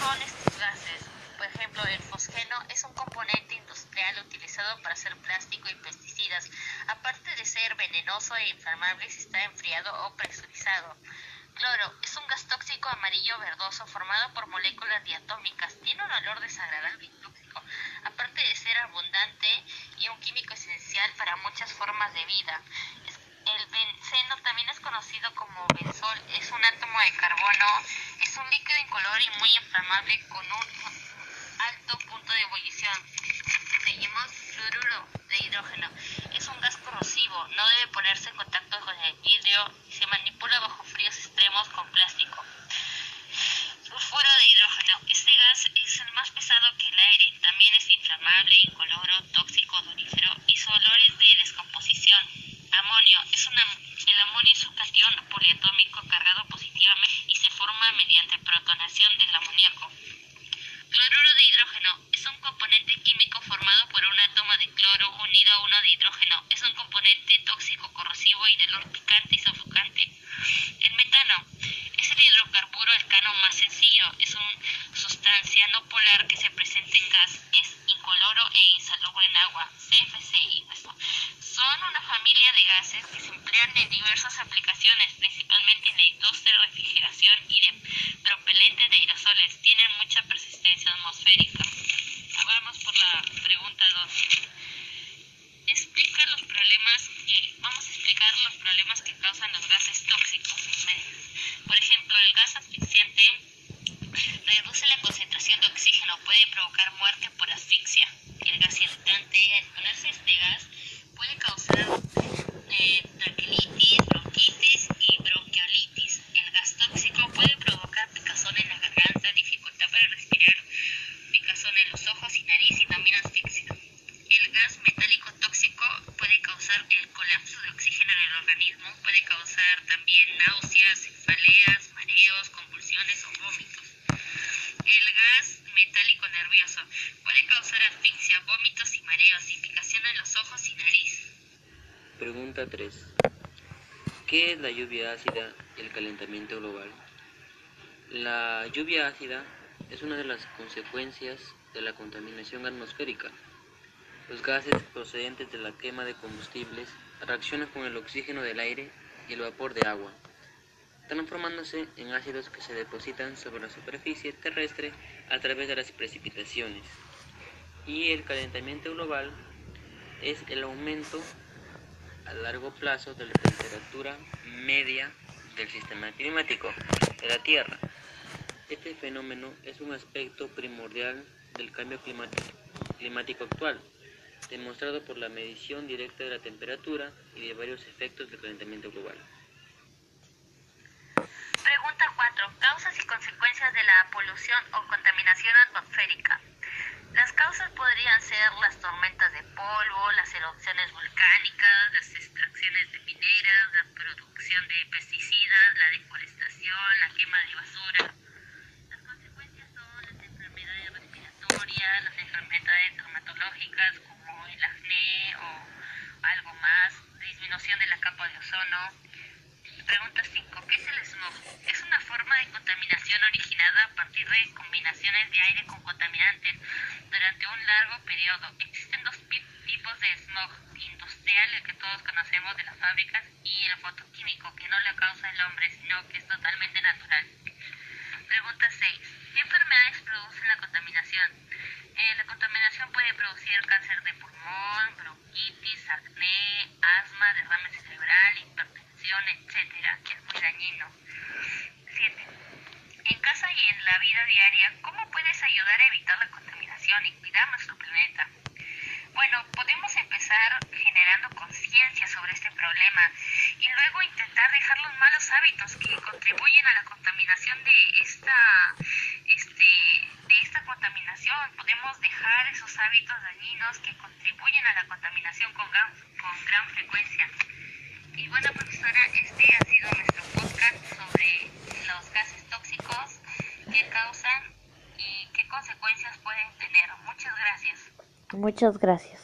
son estas gases? Por ejemplo, el fosgeno es un componente industrial utilizado para hacer plástico y pesticidas. Aparte de ser venenoso e inflamable si está enfriado o presurizado. Cloro es un gas tóxico amarillo verdoso formado por moléculas diatómicas. Tiene un olor desagradable y tóxico. Aparte de ser abundante y un químico esencial para muchas formas de vida. El benceno también es conocido como benzol. Es un átomo de carbono es un líquido incoloro y muy inflamable con un alto punto de ebullición. Seguimos fluoruro de hidrógeno. Es un gas corrosivo, no debe ponerse en contacto con el vidrio se manipula bajo fríos extremos con plástico. Sulfuro de hidrógeno. Este gas es el más pesado que el aire. También es inflamable, incoloro, tóxico, donífero y su olor es de descomposición. Amonio. Es una, el amonio es un cation poliatómico cargado positivamente y se forma mediante protonación del amoníaco. Cloruro de hidrógeno es un componente químico formado por un átomo de cloro unido a uno de hidrógeno. Es un componente tóxico, corrosivo y de olor picante y sofocante. El metano es el hidrocarburo alcano más sencillo. Es una sustancia no polar que se presenta en gas. Es incoloro e insalubre en agua. CFC y. Son una familia de gases que se emplean en diversas aplicaciones, principalmente en la industria refrigeración y de aerosoles. Tienen mucha persistencia atmosférica. Vamos por la pregunta 2. Explica los problemas que, vamos a explicar los problemas que causan los gases tóxicos. Por ejemplo, el gas asfixiante reduce la concentración de oxígeno, puede provocar muerte por asfixia. El gas irritante, al ponerse este gas, puede causar eh, traquelitis, bronquitis y bronquiolitis. El gas tóxico puede provocar picazón en la garganta, dificultad para respirar, picazón en los ojos y nariz y también asfixia. El gas metálico tóxico puede causar el colapso de oxígeno en el organismo, puede causar también náuseas, cefaleas, mareos, convulsiones o vómitos. El gas metálico nervioso puede causar asfixia, vómitos y mareos picación en los ojos y nariz. Pregunta 3. ¿Qué es la lluvia ácida y el calentamiento global? La lluvia ácida es una de las consecuencias de la contaminación atmosférica. Los gases procedentes de la quema de combustibles reaccionan con el oxígeno del aire y el vapor de agua, transformándose en ácidos que se depositan sobre la superficie terrestre a través de las precipitaciones. Y el calentamiento global es el aumento a largo plazo de la temperatura media del sistema climático de la Tierra. Este fenómeno es un aspecto primordial del cambio climático, climático actual, demostrado por la medición directa de la temperatura y de varios efectos del calentamiento global. Pregunta 4. Causas y consecuencias de la polución o contaminación atmosférica. Las causas podrían ser las tormentas de polvo, las erupciones volcánicas, las extracciones de mineras, la producción de pesticidas, la deforestación, la quema de basura. Las consecuencias son las enfermedades respiratorias, las enfermedades dermatológicas como el acné o algo más, disminución de la capa de ozono. Pregunta 5. ¿Qué es el smog? Es una forma de contaminación originada a partir de combinaciones de aire con contaminantes durante un largo periodo. Existen dos tipos de smog, industrial, el que todos conocemos de las fábricas, y el fotoquímico, que no lo causa el hombre, sino que es totalmente natural. Pregunta 6. ¿Qué enfermedades producen la contaminación? Eh, la contaminación puede producir cáncer de pulmón, bronquitis, acné, asma, derrame cerebral, hipertensión, etcétera, que es muy dañino. 7. En casa y en la vida diaria, ¿cómo puedes ayudar a evitar la contaminación y cuidar nuestro planeta? Bueno, podemos empezar generando conciencia sobre este problema y luego intentar dejar los malos hábitos que contribuyen a la contaminación de esta, este, de esta contaminación. Podemos dejar esos hábitos dañinos que contribuyen a la contaminación con gran, con gran frecuencia. Y bueno, profesora, este ha sido nuestro podcast sobre los gases tóxicos, qué causan y qué consecuencias pueden tener. Muchas gracias. Muchas gracias.